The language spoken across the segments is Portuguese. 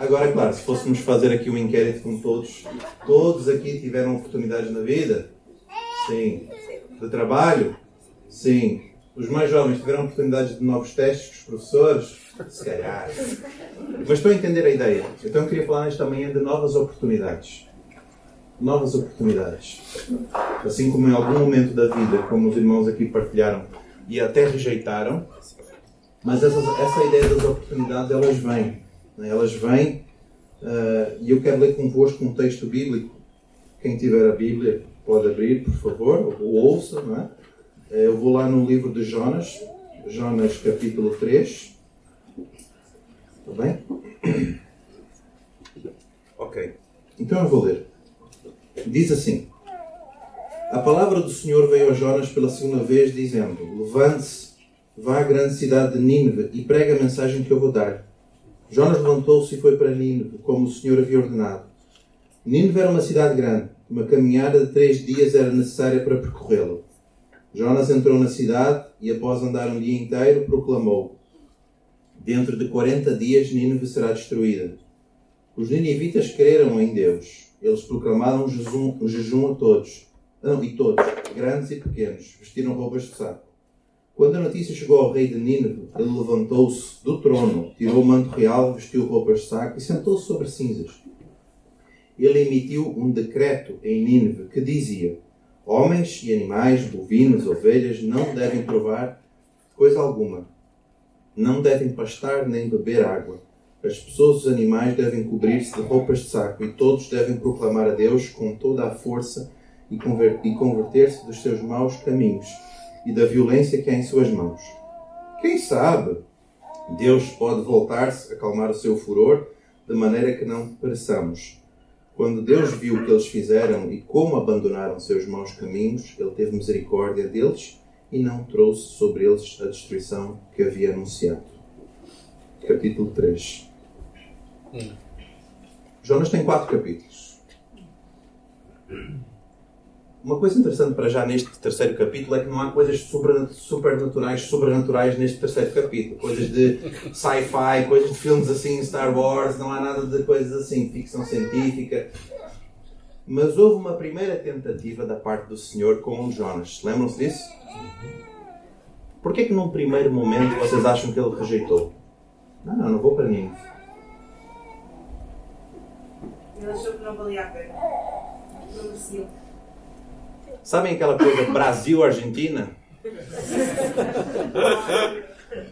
Agora, claro, se fôssemos fazer aqui um inquérito com todos, todos aqui tiveram oportunidades na vida? Sim. De trabalho? Sim. Os mais jovens tiveram oportunidades de novos testes com os professores? Se calhar. Mas estou a entender a ideia. Então eu queria falar nesta manhã de novas oportunidades. Novas oportunidades. Assim como em algum momento da vida, como os irmãos aqui partilharam, e até rejeitaram, mas essa, essa ideia das oportunidades, elas vêm. Né? Elas vêm, uh, e eu quero ler convosco um texto bíblico. Quem tiver a Bíblia pode abrir, por favor, ou ouça, não é? Eh, eu vou lá no livro de Jonas, Jonas capítulo 3. Está bem? Ok. Então eu vou ler. Diz assim: A palavra do Senhor veio a Jonas pela segunda vez, dizendo: Levante-se, vá à grande cidade de Nínive e pregue a mensagem que eu vou dar. Jonas levantou-se e foi para Nínive, como o Senhor havia ordenado. Nínive era uma cidade grande. Uma caminhada de três dias era necessária para percorrê-la. Jonas entrou na cidade e, após andar um dia inteiro, proclamou: Dentro de quarenta dias Nínive será destruída. Os ninivitas creram em Deus. Eles proclamaram um jejum, um jejum a todos. Não, e todos, grandes e pequenos, vestiram roupas de saco. Quando a notícia chegou ao rei de Nínive, ele levantou-se do trono, tirou o manto real, vestiu roupas de saco e sentou-se sobre cinzas. Ele emitiu um decreto em Nínive que dizia: Homens e animais, bovinos, ovelhas, não devem provar coisa alguma. Não devem pastar nem beber água. As pessoas e os animais devem cobrir-se de roupas de saco e todos devem proclamar a Deus com toda a força e converter-se dos seus maus caminhos e da violência que há em suas mãos. Quem sabe? Deus pode voltar-se, acalmar o seu furor, de maneira que não pereçamos. Quando Deus viu o que eles fizeram e como abandonaram seus maus caminhos, ele teve misericórdia deles e não trouxe sobre eles a destruição que havia anunciado. Capítulo 3. Hum. Jonas tem quatro capítulos. Uma coisa interessante para já neste terceiro capítulo é que não há coisas supernaturais, sobrenaturais neste terceiro capítulo. Coisas de sci-fi, coisas de filmes assim, Star Wars, não há nada de coisas assim, ficção científica. Mas houve uma primeira tentativa da parte do Senhor com Jonas. Lembram-se disso? Porquê que num primeiro momento vocês acham que ele rejeitou? Não, não, não vou para ninguém. Ele achou que não valia a pena. Não merecia. Sabem aquela coisa Brasil-Argentina?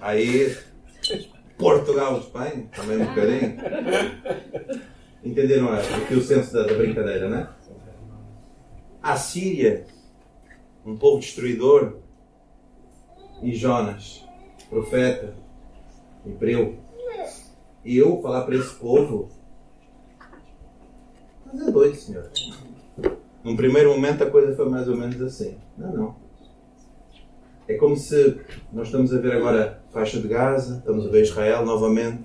Aí Portugal-Espanha, também um bocadinho. Entenderam aqui o senso da, da brincadeira, né? A Síria, um povo destruidor, e Jonas, profeta, hebreu. E eu falar para esse povo, mas é doido, senhor. Num primeiro momento a coisa foi mais ou menos assim. Não, não. É como se nós estamos a ver agora faixa de Gaza, estamos a ver Israel novamente.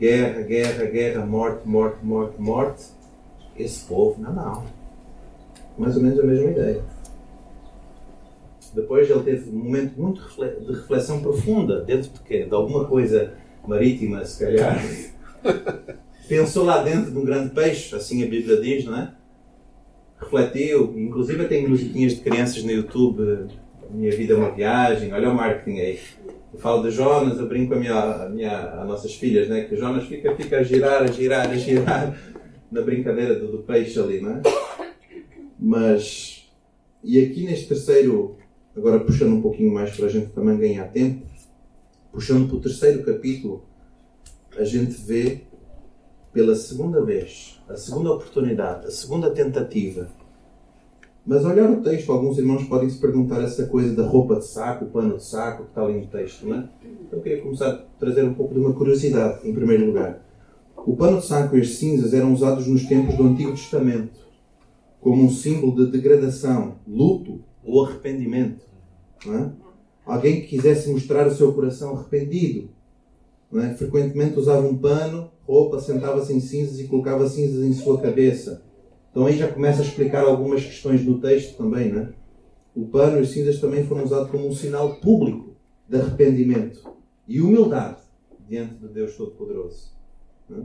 Guerra, guerra, guerra, morte, morte, morte, morte. Esse povo, não, não. Mais ou menos a mesma ideia. Depois ele teve um momento muito de reflexão profunda, dentro de quê? De alguma coisa marítima, se calhar. Pensou lá dentro de um grande peixe, assim a Bíblia diz, não é? Refletiu, inclusive tem musiquinhas de crianças no YouTube, Minha Vida é uma Viagem, olha o marketing aí. Eu falo de Jonas, eu brinco com a minha, a minha, as nossas filhas, né? que Jonas fica, fica a girar, a girar, a girar na brincadeira do, do peixe ali, não é? Mas, e aqui neste terceiro, agora puxando um pouquinho mais para a gente também ganhar tempo, puxando para o terceiro capítulo, a gente vê pela segunda vez, a segunda oportunidade, a segunda tentativa. Mas olhar o texto, alguns irmãos podem se perguntar essa coisa da roupa de saco, o pano de saco, que está ali no texto, não é? Eu queria começar a trazer um pouco de uma curiosidade, em primeiro lugar. O pano de saco e as cinzas eram usados nos tempos do Antigo Testamento como um símbolo de degradação, luto ou arrependimento. É? Alguém que quisesse mostrar o seu coração arrependido. É? Frequentemente usava um pano roupa, sentava-se em cinzas e colocava cinzas em sua cabeça. Então aí já começa a explicar algumas questões no texto também, né? O pano e as cinzas também foram usados como um sinal público de arrependimento e humildade diante de Deus Todo-Poderoso. Né?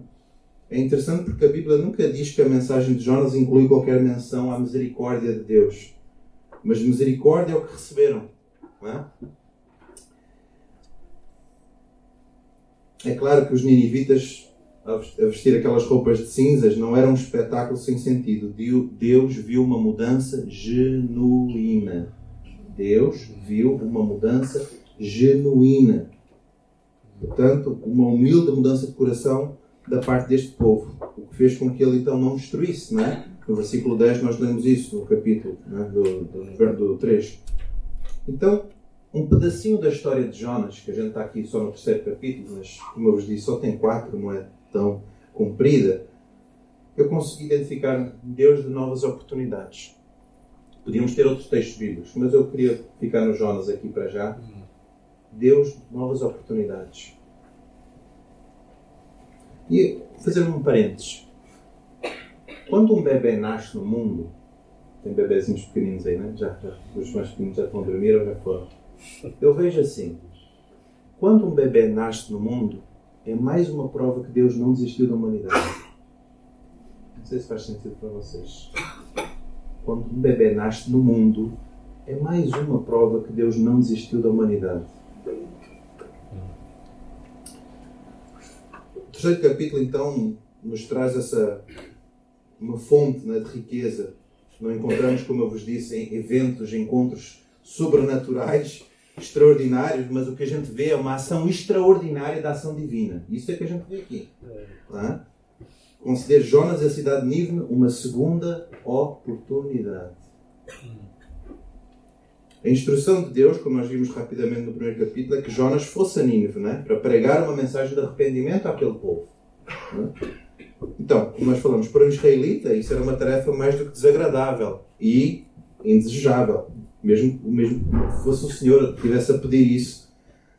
É interessante porque a Bíblia nunca diz que a mensagem de Jonas inclui qualquer menção à misericórdia de Deus. Mas misericórdia é o que receberam. É? É claro que os ninivitas, a vestir aquelas roupas de cinzas, não era um espetáculo sem sentido. Deus viu uma mudança genuína. Deus viu uma mudança genuína. Portanto, uma humilde mudança de coração da parte deste povo, o que fez com que ele então não destruísse, não é? No versículo 10 nós lemos isso, no capítulo é? do, do, do 3. Então, um pedacinho da história de Jonas, que a gente está aqui só no terceiro capítulo, mas como eu vos disse, só tem quatro, não é tão comprida, eu consegui identificar Deus de novas oportunidades. Podíamos ter outros textos bíblicos, mas eu queria ficar no Jonas aqui para já. Deus de novas oportunidades. E fazer um parênteses. Quando um bebê nasce no mundo, tem bebezinhos pequeninos aí, né? Já, já, os mais pequeninos já estão a dormir ou já foram. Eu vejo assim: quando um bebê nasce no mundo, é mais uma prova que Deus não desistiu da humanidade. Não sei se faz sentido para vocês. Quando um bebê nasce no mundo, é mais uma prova que Deus não desistiu da humanidade. O terceiro capítulo, então, nos traz essa uma fonte né, de riqueza. Não encontramos, como eu vos disse, em eventos, encontros sobrenaturais extraordinários, mas o que a gente vê é uma ação extraordinária da ação divina. Isso é que a gente vê aqui. Tá? Considere Jonas e a cidade de Nínive uma segunda oportunidade. A instrução de Deus, como nós vimos rapidamente no primeiro capítulo, é que Jonas fosse a Nínive, né? para pregar uma mensagem de arrependimento àquele povo. Então, como nós falamos, para um israelita, isso era uma tarefa mais do que desagradável e indesejável mesmo, mesmo que fosse o Senhor que tivesse a pedir isso.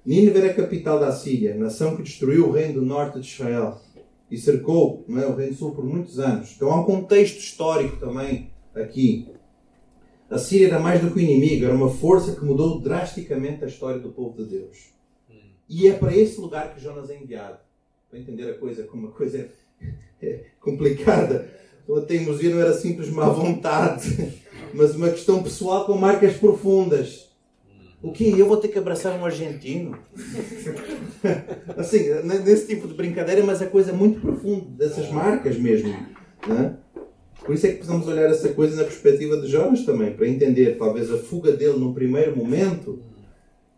Nínive era a capital da Síria, nação que destruiu o reino do norte de Israel e cercou é, o reino do sul por muitos anos. Então há um contexto histórico também aqui. A Síria era mais do que o inimigo, era uma força que mudou drasticamente a história do povo de Deus. E é para esse lugar que Jonas é enviado. Para entender a coisa como uma coisa é complicada. A teimosia não era simples má vontade mas uma questão pessoal com marcas profundas. O que? Eu vou ter que abraçar um argentino? assim, nesse tipo de brincadeira, mas é coisa muito profunda, dessas marcas mesmo. Né? Por isso é que precisamos olhar essa coisa na perspectiva de Jonas também, para entender talvez a fuga dele num primeiro momento,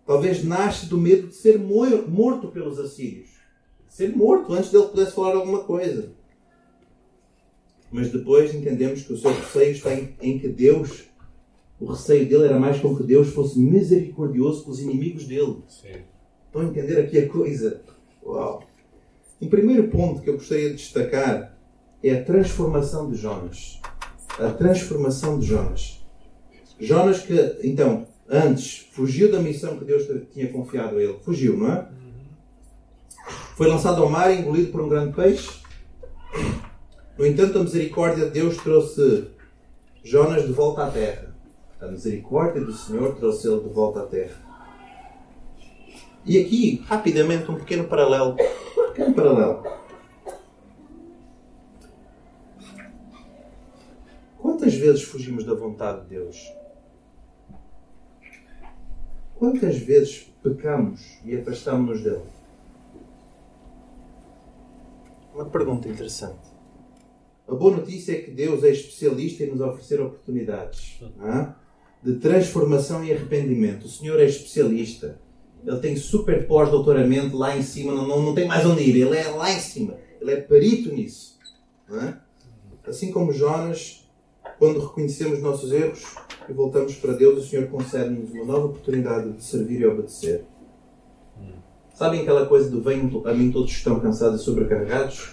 talvez nasce do medo de ser morto pelos assírios. Ser morto antes dele pudesse falar alguma coisa. Mas depois entendemos que o seu receio está em, em que Deus, o receio dele era mais com que Deus fosse misericordioso com os inimigos dele. Sim. Estão a entender aqui a coisa? Uau! Um primeiro ponto que eu gostaria de destacar é a transformação de Jonas. A transformação de Jonas. Jonas que, então, antes fugiu da missão que Deus tinha confiado a ele. Fugiu, não é? Foi lançado ao mar engolido por um grande peixe. No entanto, a misericórdia de Deus trouxe Jonas de volta à terra. A misericórdia do Senhor trouxe ele de volta à terra. E aqui, rapidamente, um pequeno paralelo. Um pequeno paralelo. Quantas vezes fugimos da vontade de Deus? Quantas vezes pecamos e afastamos-nos dele? Uma pergunta interessante. A boa notícia é que Deus é especialista em nos oferecer oportunidades é? de transformação e arrependimento. O Senhor é especialista. Ele tem super pós-doutoramento lá em cima, não, não, não tem mais onde ir. Ele é lá em cima. Ele é perito nisso. É? Assim como Jonas, quando reconhecemos nossos erros e voltamos para Deus, o Senhor concede-nos uma nova oportunidade de servir e obedecer. Sabem aquela coisa do venho a mim todos estão cansados e sobrecarregados?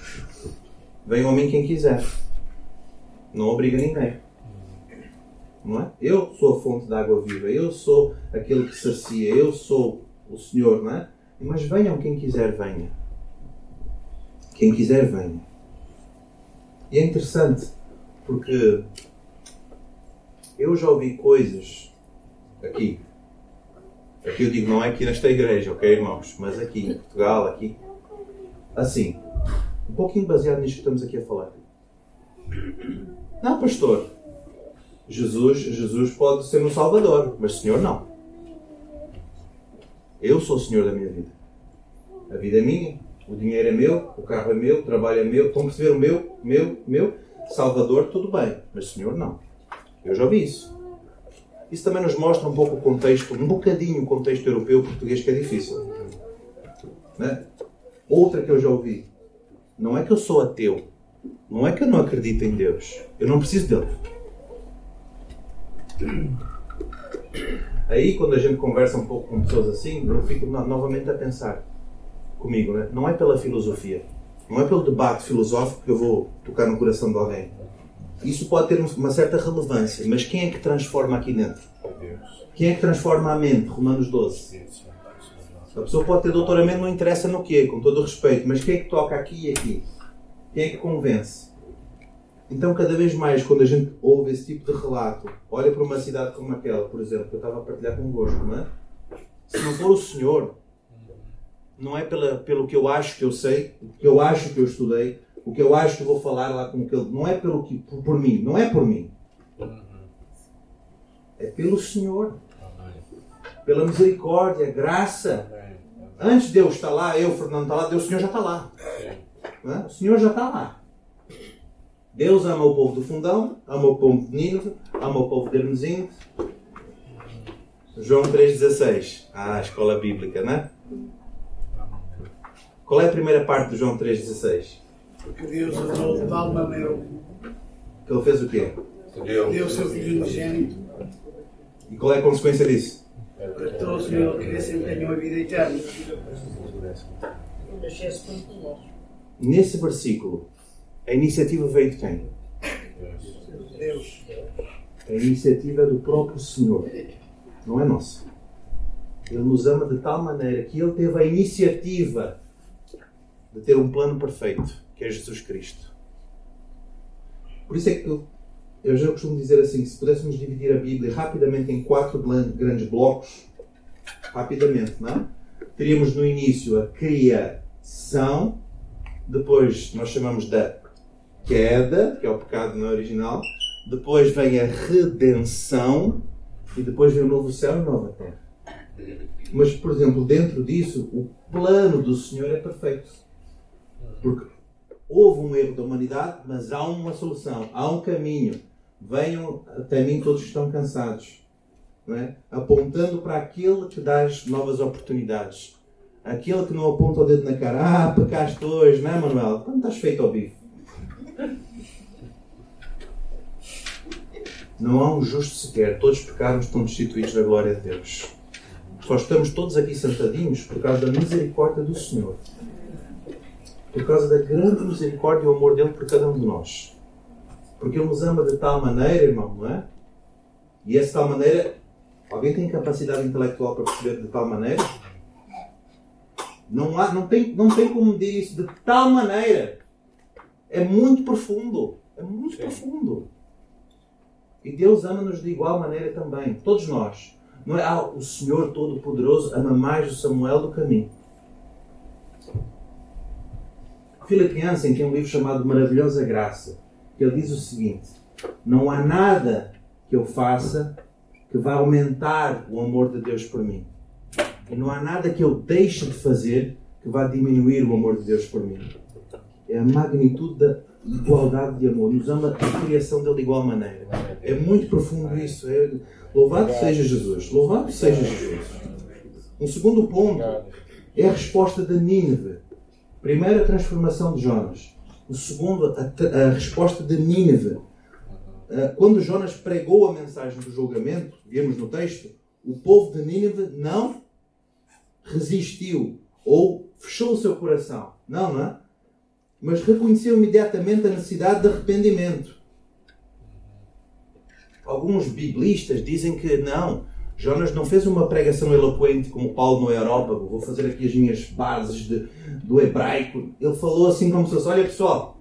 Venha a mim quem quiser. Não obriga ninguém. Não é? Eu sou a fonte da água viva. Eu sou aquele que sacia. Eu sou o Senhor, não é? Mas venham quem quiser, venha. Quem quiser, venha. E é interessante porque eu já ouvi coisas aqui. Aqui eu digo, não é aqui nesta igreja, ok, irmãos? Mas aqui em Portugal, aqui. Assim, Um pouquinho baseado nisto que estamos aqui a falar. Não, pastor. Jesus, Jesus pode ser um Salvador, mas Senhor não. Eu sou o Senhor da minha vida. A vida é minha, o dinheiro é meu, o carro é meu, o trabalho é meu. Estão a perceber o meu, meu, meu? Salvador, tudo bem, mas Senhor não. Eu já vi isso. Isso também nos mostra um pouco o contexto, um bocadinho o contexto europeu português que é difícil. Né? Outra que eu já ouvi. Não é que eu sou ateu. Não é que eu não acredito em Deus. Eu não preciso dele. Aí, quando a gente conversa um pouco com pessoas assim, eu fico novamente a pensar comigo, né? Não é pela filosofia, não é pelo debate filosófico que eu vou tocar no coração de alguém. Isso pode ter uma certa relevância, mas quem é que transforma aqui dentro? Quem é que transforma a mente? Romanos 12. A pessoa pode ter doutoramento, não interessa no quê, com todo o respeito, mas quem é que toca aqui e aqui? Quem é que convence? Então, cada vez mais, quando a gente ouve esse tipo de relato, olha para uma cidade como aquela, por exemplo, que eu estava a partilhar convosco, não é? Se não for o Senhor, não é pela, pelo que eu acho que eu sei, o que eu acho que eu estudei, o que eu acho que vou falar lá com aquele. Não é pelo que, por, por mim, não é por mim. É pelo Senhor. Pela misericórdia, graça. Antes de Deus estar lá, eu, Fernando, está lá, Deus, o Senhor já está lá. É? O Senhor já está lá. Deus ama o povo do fundão, ama o povo de Nínive, ama o povo de Hermesinde. João 3,16. Ah, a escola bíblica, não é? Qual é a primeira parte do João 3,16? Porque Deus amou de tal maneira Que ele fez o quê? deu o seu Filho unigênito E qual é a consequência disso? Que trouxe ele que desse tenham a vida eterna. Nesse versículo, a iniciativa veio de quem? Deus. A iniciativa é do próprio Senhor, não é nossa. Ele nos ama de tal maneira que ele teve a iniciativa de ter um plano perfeito, que é Jesus Cristo. Por isso é que eu, já costumo dizer assim: se pudéssemos dividir a Bíblia rapidamente em quatro grandes blocos, rapidamente, não é? Teríamos no início a criação, depois nós chamamos da queda, que é o pecado no original, depois vem a redenção e depois vem o novo céu e nova terra. Mas, por exemplo, dentro disso, o plano do Senhor é perfeito. Porque houve um erro da humanidade, mas há uma solução, há um caminho. Venham até mim todos que estão cansados, é? apontando para aquele que dá as novas oportunidades. Aquele que não aponta o dedo na cara, ah, pecaste hoje, não é, Manuel? Então estás feito ao bife. Não há um justo sequer, todos pecaram, estão destituídos da glória de Deus. Só estamos todos aqui sentadinhos por causa da misericórdia do Senhor por causa da grande misericórdia e o amor dele por cada um de nós. Porque ele nos ama de tal maneira, irmão, não é? E essa tal maneira, alguém tem capacidade intelectual para perceber de tal maneira? Não, há, não, tem, não tem como medir isso de tal maneira. É muito profundo. É muito Sim. profundo. E Deus ama-nos de igual maneira também. Todos nós. Não é ah, o Senhor Todo-Poderoso ama mais o Samuel do que a mim. Yancey tem um livro chamado Maravilhosa Graça, que ele diz o seguinte: Não há nada que eu faça que vá aumentar o amor de Deus por mim. E não há nada que eu deixe de fazer que vá diminuir o amor de Deus por mim. É a magnitude da igualdade de amor. Nos ama a criação dele de igual maneira. É muito profundo isso. É... Louvado seja Jesus. Louvado seja Jesus. Um segundo ponto é a resposta de Nínive Primeiro, a transformação de Jonas. O segundo, a, a resposta de Nínive. Uh, quando Jonas pregou a mensagem do julgamento, vemos no texto, o povo de Nínive não resistiu ou fechou o seu coração. Não, não é? Mas reconheceu imediatamente a necessidade de arrependimento. Alguns biblistas dizem que não, Jonas não fez uma pregação eloquente como Paulo no Aerópago, vou fazer aqui as minhas bases de, do hebraico. Ele falou assim como se fosse, olha pessoal,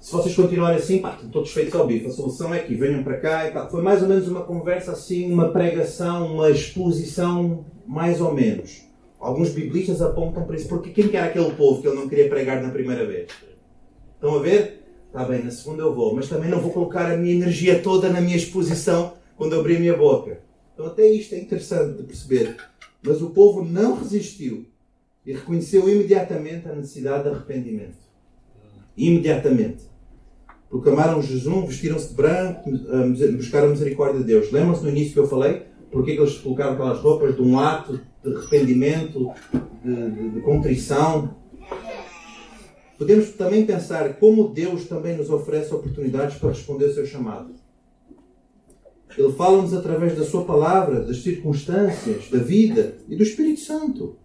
se vocês continuarem assim, pá, estão todos feitos ao bife. A solução é que venham para cá e. Foi mais ou menos uma conversa assim, uma pregação, uma exposição, mais ou menos. Alguns biblistas apontam para isso. Porque quem que era aquele povo que ele não queria pregar na primeira vez? Estão a ver? Está bem, na segunda eu vou. Mas também não vou colocar a minha energia toda na minha exposição quando abrir a minha boca. Então até isto é interessante de perceber. Mas o povo não resistiu e reconheceu imediatamente a necessidade de arrependimento. Imediatamente. Proclamaram jejum, vestiram-se de branco, buscaram a misericórdia de Deus. Lembram-se no início que eu falei? Porque que eles colocaram aquelas roupas de um ato de arrependimento, de, de, de contrição? Podemos também pensar como Deus também nos oferece oportunidades para responder ao seu chamado. Ele fala-nos através da sua palavra, das circunstâncias, da vida e do Espírito Santo.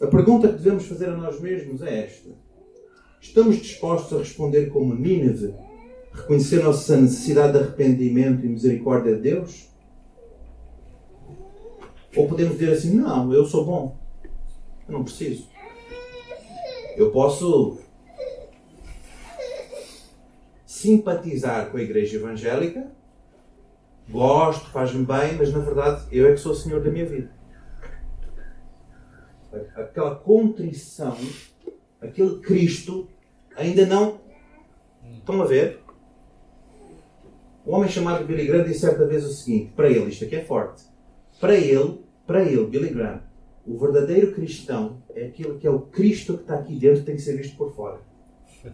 A pergunta que devemos fazer a nós mesmos é esta: Estamos dispostos a responder como Nínive, reconhecer nossa necessidade de arrependimento e misericórdia de Deus? Ou podemos dizer assim: Não, eu sou bom, eu não preciso. Eu posso simpatizar com a igreja evangélica, gosto, faz-me bem, mas na verdade eu é que sou o Senhor da minha vida. Aquela contrição, aquele Cristo, ainda não. Estão a ver? Um homem chamado Billy Graham disse certa vez o seguinte: para ele, isto aqui é forte. Para ele, para ele, Billy Graham, o verdadeiro cristão é aquele que é o Cristo que está aqui dentro, tem que ser visto por fora.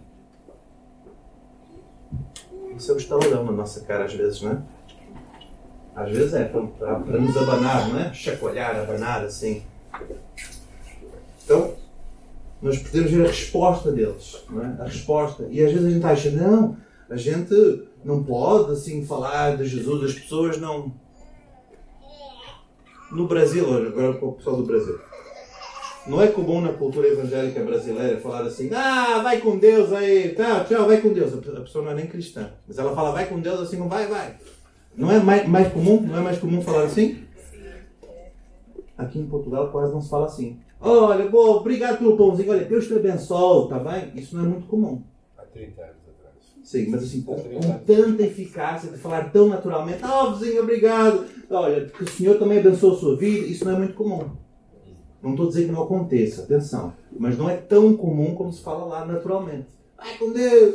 Isso é o estaladão na nossa cara às vezes, não é? Às vezes é para, para, para nos abanar, não é? Chacoalhar, abanar assim. Então, nós podemos ver a resposta deles, não é? A resposta. E às vezes a gente acha, não, a gente não pode assim falar de Jesus, as pessoas não. No Brasil, agora com o pessoal do Brasil. Não é comum na cultura evangélica brasileira falar assim, ah, vai com Deus aí, tchau, tchau, vai com Deus. A pessoa não é nem cristã. Mas ela fala, vai com Deus assim, não vai, vai. Não é mais, mais comum? Não é mais comum falar assim? Aqui em Portugal quase não se fala assim. Olha, boa, obrigado pelo pãozinho. Olha, Deus te abençoe, tá bem? Isso não é muito comum. Há 30 anos atrás. Sim, mas assim, com, com tanta eficácia, de falar tão naturalmente. Ah, oh, vizinho, obrigado. Olha, que o Senhor também abençoe a sua vida. Isso não é muito comum. Não estou a dizer que não aconteça, atenção. Mas não é tão comum como se fala lá naturalmente. Vai com Deus.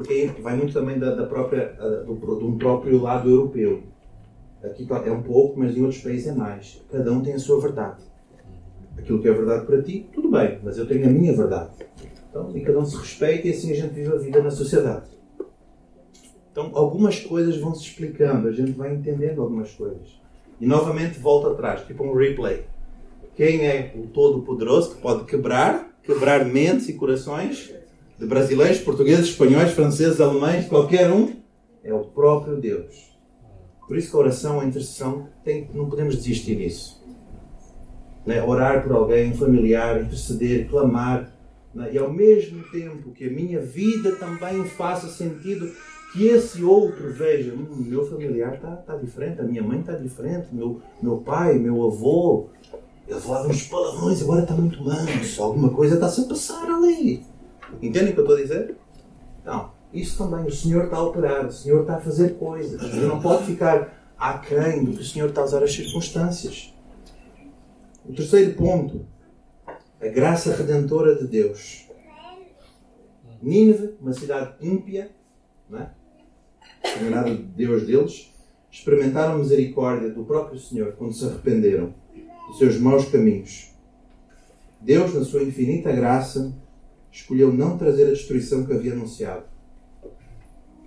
Porque vai muito também da, da própria, do, um próprio lado europeu. Aqui é um pouco, mas em outros países é mais. Cada um tem a sua verdade. Aquilo que é verdade para ti, tudo bem, mas eu tenho a minha verdade. Então, e cada um se respeita e assim a gente vive a vida na sociedade. Então, algumas coisas vão se explicando, a gente vai entendendo algumas coisas. E novamente volta atrás, tipo um replay. Quem é o Todo-Poderoso que pode quebrar, quebrar mentes e corações de brasileiros, portugueses, espanhóis, franceses, alemães, qualquer um? É o próprio Deus. Por isso que a oração, a intercessão, tem, não podemos desistir disso. Né? Orar por alguém, um familiar, interceder, clamar. Né? E ao mesmo tempo que a minha vida também faça sentido, que esse outro veja, hum, meu familiar está tá diferente, a minha mãe está diferente, meu, meu pai, meu avô, ele falava uns palavrões, agora está muito manso, alguma coisa está-se a passar ali. Entendem o que eu estou a dizer? Então, isso também, o Senhor está a operar, o Senhor está a fazer coisas. Ele não pode ficar aquém do que o Senhor está a usar as circunstâncias. O terceiro ponto, a graça redentora de Deus. Nínive, uma cidade ímpia, não é? não de Deus deles, experimentaram misericórdia do próprio Senhor quando se arrependeram dos seus maus caminhos. Deus, na sua infinita graça, escolheu não trazer a destruição que havia anunciado.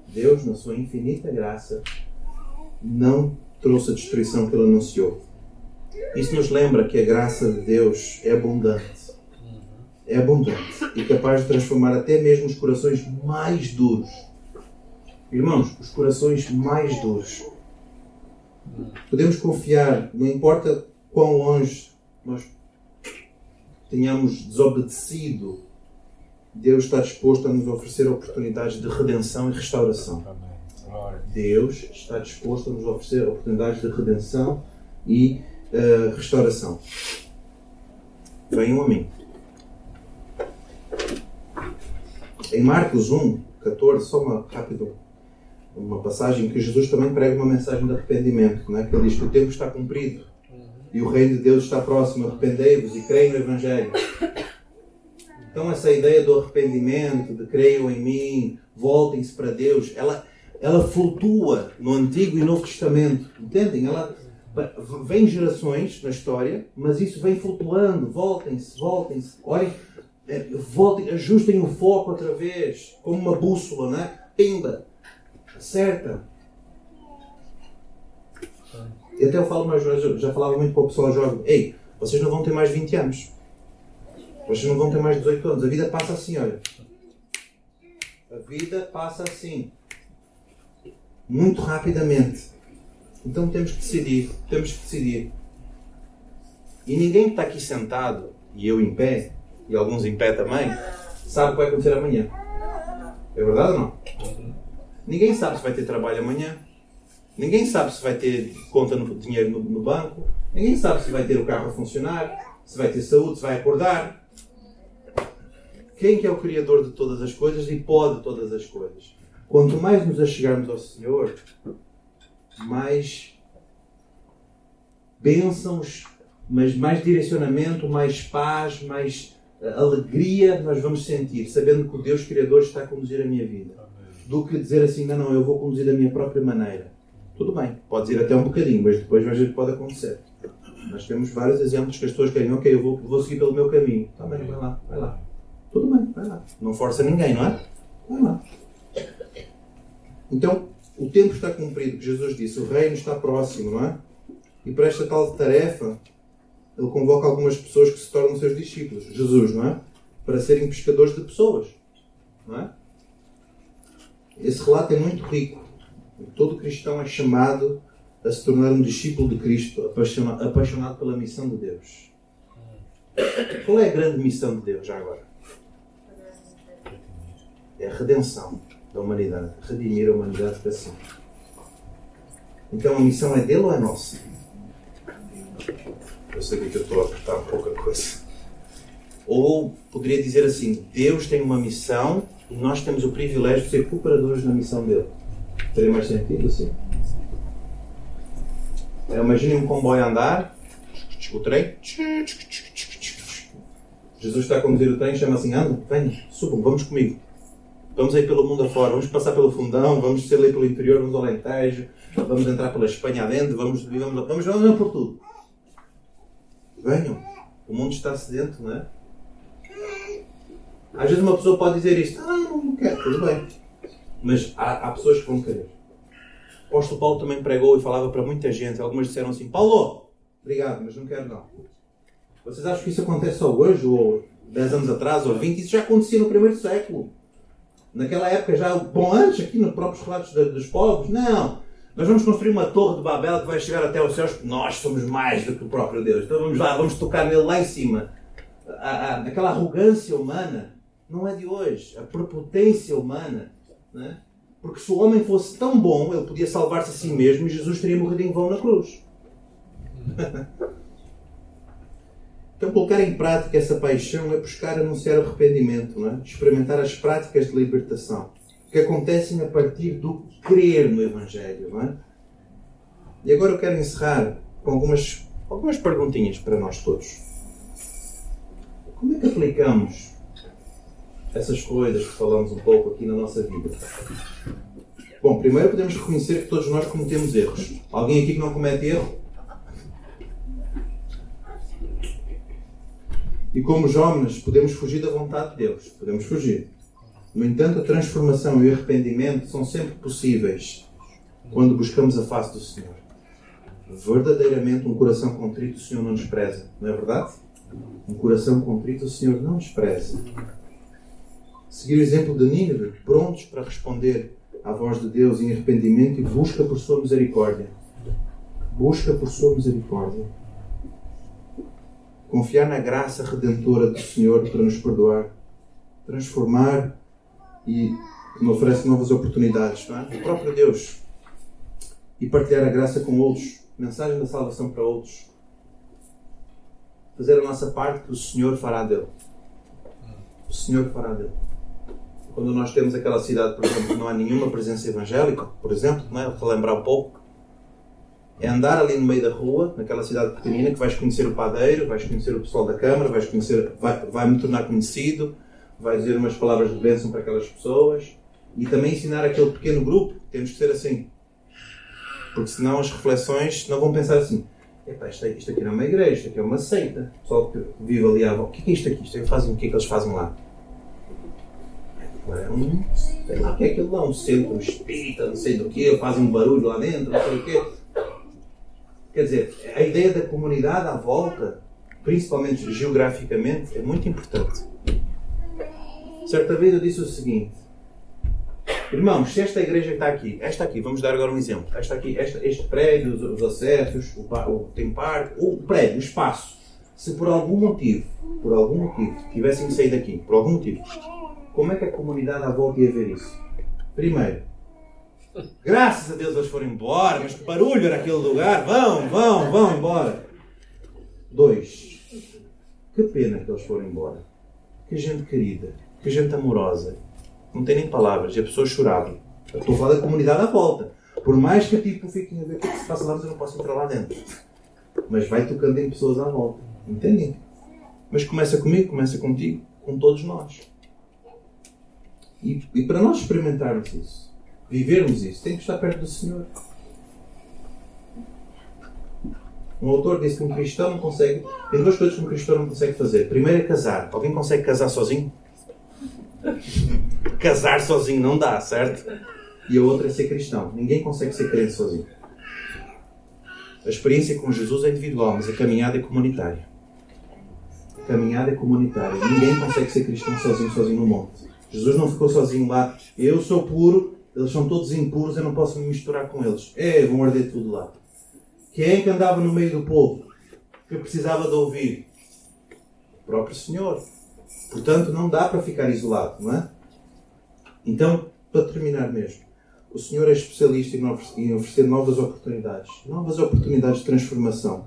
Deus, na sua infinita graça, não trouxe a destruição que ele anunciou. Isso nos lembra que a graça de Deus é abundante. É abundante e capaz de transformar até mesmo os corações mais duros Irmãos, os corações mais duros. Podemos confiar, não importa quão longe nós tenhamos desobedecido, Deus está disposto a nos oferecer oportunidades de redenção e restauração. Deus está disposto a nos oferecer oportunidades de redenção e uh, restauração. Venham a mim. Em Marcos 1, 14, só uma rápida uma passagem que Jesus também prega uma mensagem de arrependimento, não é? que ele diz que o tempo está cumprido. E o reino de Deus está próximo. Arrependei-vos e creem no Evangelho. Então, essa ideia do arrependimento, de creiam em mim, voltem-se para Deus, ela, ela flutua no Antigo e Novo Testamento. Entendem? Ela vem gerações na história, mas isso vem flutuando. Voltem-se, voltem-se. Olhem, é, voltem, ajustem o foco outra vez, como uma bússola, né? Pimba, acerta. E até eu falo mais já falava muito para o pessoal jovem: Ei, vocês não vão ter mais 20 anos. Vocês não vão ter mais 18 anos. A vida passa assim, olha. A vida passa assim. Muito rapidamente. Então temos que decidir. Temos que decidir. E ninguém que está aqui sentado, e eu em pé, e alguns em pé também, sabe o que vai acontecer amanhã. É verdade ou não? Ninguém sabe se vai ter trabalho amanhã. Ninguém sabe se vai ter conta no dinheiro no, no banco. Ninguém sabe se vai ter o carro a funcionar, se vai ter saúde, se vai acordar. Quem que é o Criador de todas as coisas e pode todas as coisas? Quanto mais nos achegarmos ao Senhor, mais bênçãos, mas mais direcionamento, mais paz, mais eh, alegria nós vamos sentir, sabendo que o Deus Criador está a conduzir a minha vida. Do que dizer assim, não, não, eu vou conduzir da minha própria maneira. Tudo bem, pode ir até um bocadinho, mas depois ver que pode acontecer. Nós temos vários exemplos que as pessoas querem, ok, eu vou, vou seguir pelo meu caminho. Está bem, vai lá, vai lá. Tudo bem, vai lá. Não força ninguém, não é? Vai lá. Então, o tempo está cumprido, que Jesus disse, o reino está próximo, não é? E para esta tal tarefa, ele convoca algumas pessoas que se tornam seus discípulos, Jesus, não é? Para serem pescadores de pessoas, não é? Esse relato é muito rico. Todo cristão é chamado a se tornar um discípulo de Cristo, apaixonado, pela missão de Deus. Qual é a grande missão de Deus já agora? É a redenção da humanidade, redimir a humanidade para si. Então a missão é dele ou é nossa? Eu sei que eu estou a apertar pouca coisa. Ou poderia dizer assim: Deus tem uma missão e nós temos o privilégio de ser cooperadores na missão dele. Teria mais sentido assim? Imagine um comboio a andar, o trem. Jesus está a conduzir o trem, chama assim: anda, venha, subam, vamos comigo. Vamos aí pelo mundo afora, vamos passar pelo fundão, vamos ser ali pelo interior, vamos ao Alentejo, vamos entrar pela Espanha adentro, vamos, vamos, vamos, vamos por tudo. Venham, o mundo está sedento, não é? Às vezes uma pessoa pode dizer isto, ah, não quero, tudo bem. Mas há, há pessoas que vão querer. O apóstolo Paulo também pregou e falava para muita gente. Algumas disseram assim: Paulo, obrigado, mas não quero não. Vocês acham que isso acontece só hoje, ou 10 anos atrás, ou 20? Isso já acontecia no primeiro século. Naquela época já, bom, antes aqui nos próprios relatos dos povos, não. Nós vamos construir uma torre de Babel que vai chegar até aos céus, porque nós somos mais do que o próprio Deus. Então vamos lá, vamos tocar nele lá em cima. A, a, aquela arrogância humana não é de hoje. A prepotência humana. Né? Porque se o homem fosse tão bom, ele podia salvar-se a si mesmo e Jesus teria morrido em vão na cruz. Então, colocar em prática essa paixão é buscar anunciar arrependimento, não é? experimentar as práticas de libertação que acontecem a partir do crer no Evangelho. Não é? E agora eu quero encerrar com algumas, algumas perguntinhas para nós todos. Como é que aplicamos essas coisas que falamos um pouco aqui na nossa vida? Bom, primeiro podemos reconhecer que todos nós cometemos erros. Alguém aqui que não comete erro? E como jovens, podemos fugir da vontade de Deus. Podemos fugir. No entanto, a transformação e o arrependimento são sempre possíveis quando buscamos a face do Senhor. Verdadeiramente, um coração contrito o Senhor não despreza. Não é verdade? Um coração contrito o Senhor não despreza. Seguir o exemplo de Nínive, prontos para responder à voz de Deus em arrependimento e busca por sua misericórdia. Busca por sua misericórdia. Confiar na graça redentora do Senhor para nos perdoar, transformar e que nos oferece novas oportunidades. Não é? O próprio Deus. E partilhar a graça com outros. Mensagem da salvação para outros. Fazer a nossa parte que o Senhor fará dele. O Senhor fará dele. Quando nós temos aquela cidade, por exemplo, que não há nenhuma presença evangélica, por exemplo, não é? lembrar um pouco, É andar ali no meio da rua, naquela cidade pequenina, que vais conhecer o padeiro, vais conhecer o pessoal da Câmara, vais conhecer, vai, vai me tornar conhecido, vai dizer umas palavras de bênção para aquelas pessoas e também ensinar aquele pequeno grupo. Temos que ser assim. Porque senão as reflexões não vão pensar assim. Epá, isto, isto aqui não é uma igreja, isto aqui é uma seita. O pessoal que vive ali à volta. O que é isto aqui? Isto fazem, o que é que eles fazem lá? É um, sei lá o que é aquilo lá, um centro espírita, não sei do que, fazem um barulho lá dentro, não sei o quê. Quer dizer, a ideia da comunidade à volta, principalmente geograficamente, é muito importante. Certa vez eu disse o seguinte: Irmãos, se esta igreja está aqui, esta aqui, vamos dar agora um exemplo. Esta aqui, esta, este prédio, os, os acessos, o, o, tem parque, o prédio, o espaço, se por algum motivo, por algum motivo, tivessem sair daqui, por algum motivo, como é que a comunidade à volta ia ver isso? Primeiro, graças a Deus eles foram embora, mas que barulho era aquele lugar, vão, vão, vão embora. Dois, que pena que eles foram embora. Que gente querida, que gente amorosa. Não tem nem palavras. E a pessoa chorava. Eu estou a falar da comunidade à volta. Por mais que tipo fiquem a ver o que, é que se passa lá, mas eu não posso entrar lá dentro. Mas vai tocando em pessoas à volta. Entendem? Mas começa comigo, começa contigo, com todos nós. E, e para nós experimentarmos isso, vivermos isso, tem que estar perto do Senhor. Um autor disse que um cristão não consegue. Tem duas coisas que um cristão não consegue fazer. Primeiro é casar. Alguém consegue casar sozinho? Casar sozinho não dá, certo? E a outra é ser cristão. Ninguém consegue ser crente sozinho. A experiência com Jesus é individual, mas a caminhada é comunitária. A caminhada é comunitária. Ninguém consegue ser cristão sozinho, sozinho no monte. Jesus não ficou sozinho lá. Eu sou puro, eles são todos impuros, eu não posso me misturar com eles. É, vão arder tudo lá. Quem é que andava no meio do povo? Que precisava de ouvir? O próprio Senhor. Portanto, não dá para ficar isolado, não é? Então, para terminar mesmo, o Senhor é especialista em oferecer novas oportunidades, novas oportunidades de transformação.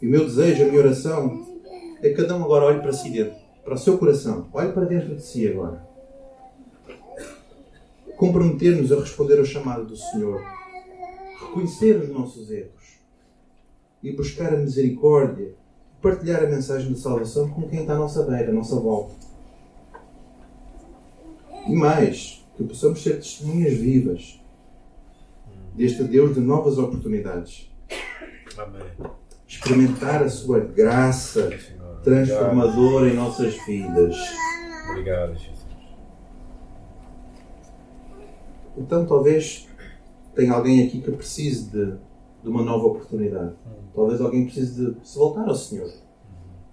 E o meu desejo, a minha oração, é que cada um agora olhe para si dentro, para o seu coração, olhe para dentro de si agora. Comprometer-nos a responder ao chamado do Senhor, reconhecer os nossos erros e buscar a misericórdia partilhar a mensagem de salvação com quem está à nossa beira, à nossa volta. E mais, que possamos ser testemunhas vivas deste Deus de novas oportunidades. Amém. Experimentar a sua graça transformadora em nossas vidas. Obrigado, Jesus. Então, talvez tenha alguém aqui que precise de, de uma nova oportunidade. Talvez alguém precise de se voltar ao Senhor.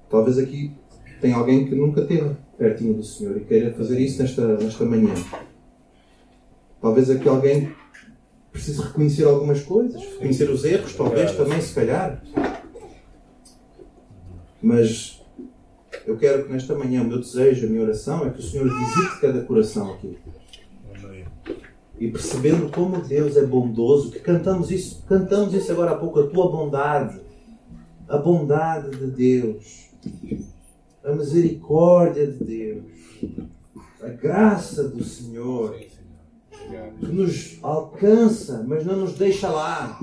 Talvez aqui tenha alguém que nunca teve pertinho do Senhor e queira fazer isso nesta, nesta manhã. Talvez aqui alguém precise reconhecer algumas coisas, reconhecer os erros, talvez também, se calhar. Mas eu quero que nesta manhã o meu desejo, a minha oração é que o Senhor visite cada coração aqui. E percebendo como Deus é bondoso, que cantamos isso, cantamos isso agora há pouco, a tua bondade, a bondade de Deus, a misericórdia de Deus, a graça do Senhor, que nos alcança, mas não nos deixa lá,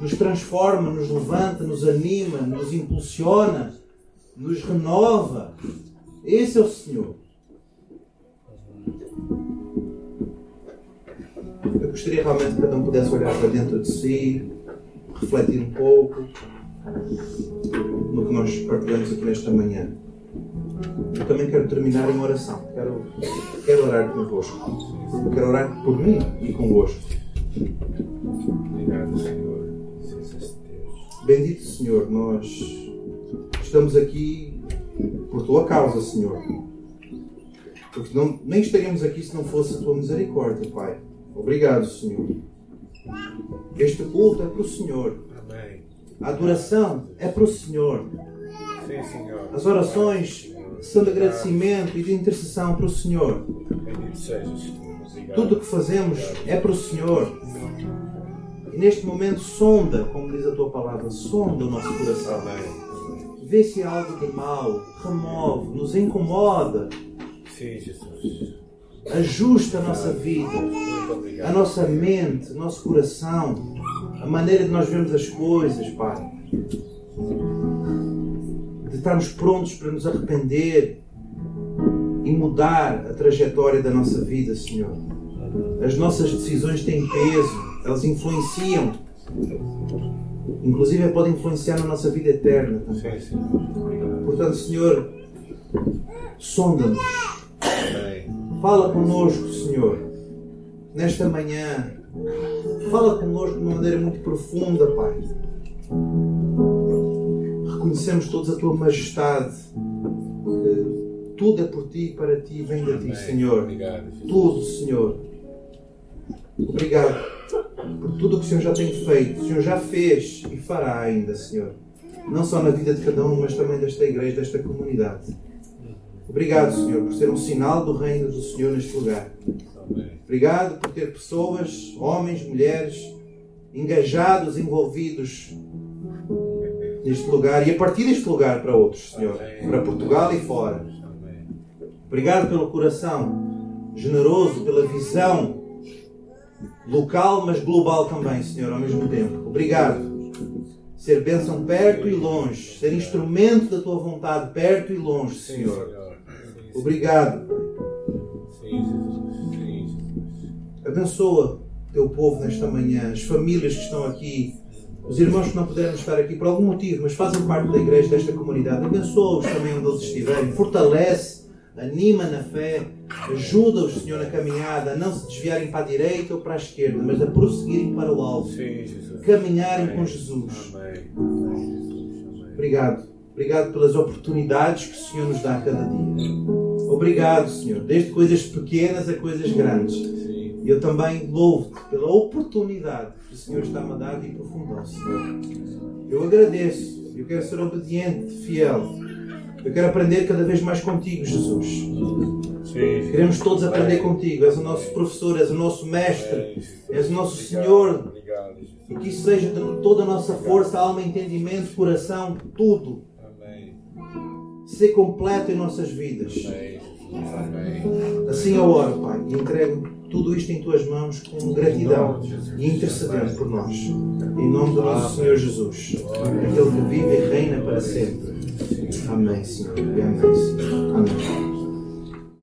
nos transforma, nos levanta, nos anima, nos impulsiona, nos renova. Esse é o Senhor. Eu gostaria realmente que cada um pudesse olhar para dentro de si, refletir um pouco no que nós partilhamos aqui nesta manhã. Eu também quero terminar em oração. Quero, quero orar convosco. Eu quero orar por mim e convosco. Obrigado, Senhor. Bendito Senhor, nós estamos aqui por tua causa, Senhor. Porque não, nem estaríamos aqui se não fosse a tua misericórdia, Pai. Obrigado, Senhor. Este culto é para o Senhor. Amém. A adoração é para o Senhor. Sim, Senhor. As orações são de agradecimento e de intercessão para o Senhor. Tudo o que fazemos é para o Senhor. E neste momento, sonda, como diz a tua palavra, sonda o nosso coração. Amém. Vê se há algo de mal, remove, nos incomoda, Sim, Jesus. Ajusta a nossa vida, a nossa mente, o nosso coração. a maneira de nós vemos as coisas, Pai. De estarmos prontos para nos arrepender e mudar a trajetória da nossa vida, Senhor. As nossas decisões têm peso, elas influenciam. Inclusive podem influenciar na nossa vida eterna. Portanto, Senhor, sonda-nos. Fala connosco, Senhor, nesta manhã. Fala connosco de uma maneira muito profunda, Pai. Reconhecemos todos a Tua majestade. Que tudo é por Ti e para Ti vem de Ti. Senhor. Obrigado. Tudo, Senhor. Obrigado por tudo o que o Senhor já tem feito, o Senhor já fez e fará ainda, Senhor. Não só na vida de cada um, mas também desta igreja, desta comunidade. Obrigado, Senhor, por ser um sinal do reino do Senhor neste lugar. Obrigado por ter pessoas, homens, mulheres, engajados, envolvidos neste lugar e a partir deste lugar para outros, Senhor, para Portugal e fora. Obrigado pelo coração generoso, pela visão local, mas global também, Senhor, ao mesmo tempo. Obrigado. Ser bênção perto e longe, ser instrumento da tua vontade perto e longe, Senhor. Obrigado. Sim, Jesus. Sim, Jesus. Abençoa o teu povo nesta manhã, as famílias que estão aqui, os irmãos que não puderam estar aqui por algum motivo, mas fazem parte da igreja, desta comunidade. Abençoa-os também onde eles estiverem. Fortalece, anima na fé, ajuda-os, Senhor, na caminhada, a não se desviarem para a direita ou para a esquerda, mas a prosseguirem para o alto, Sim, Jesus. caminharem Amém. com Jesus. Amém. Obrigado. Obrigado pelas oportunidades que o Senhor nos dá a cada dia. Obrigado, Senhor, desde coisas pequenas a coisas grandes. E eu também louvo-te pela oportunidade que o Senhor está-me a dar de ir profundo, Senhor. Eu agradeço. Eu quero ser obediente, fiel. Eu quero aprender cada vez mais contigo, Jesus. Sim. Queremos todos aprender contigo. És o nosso professor, és o nosso mestre, Jesus. és o nosso Senhor. E que isso seja de toda a nossa força, alma, entendimento, coração, tudo. Ser completo em nossas vidas. Assim eu oro, Pai, e entrego tudo isto em tuas mãos com gratidão e intercedendo por nós. Em nome do nosso Senhor Jesus, aquele que vive e reina para sempre. Amém, Senhor. E amém, Senhor. Amém.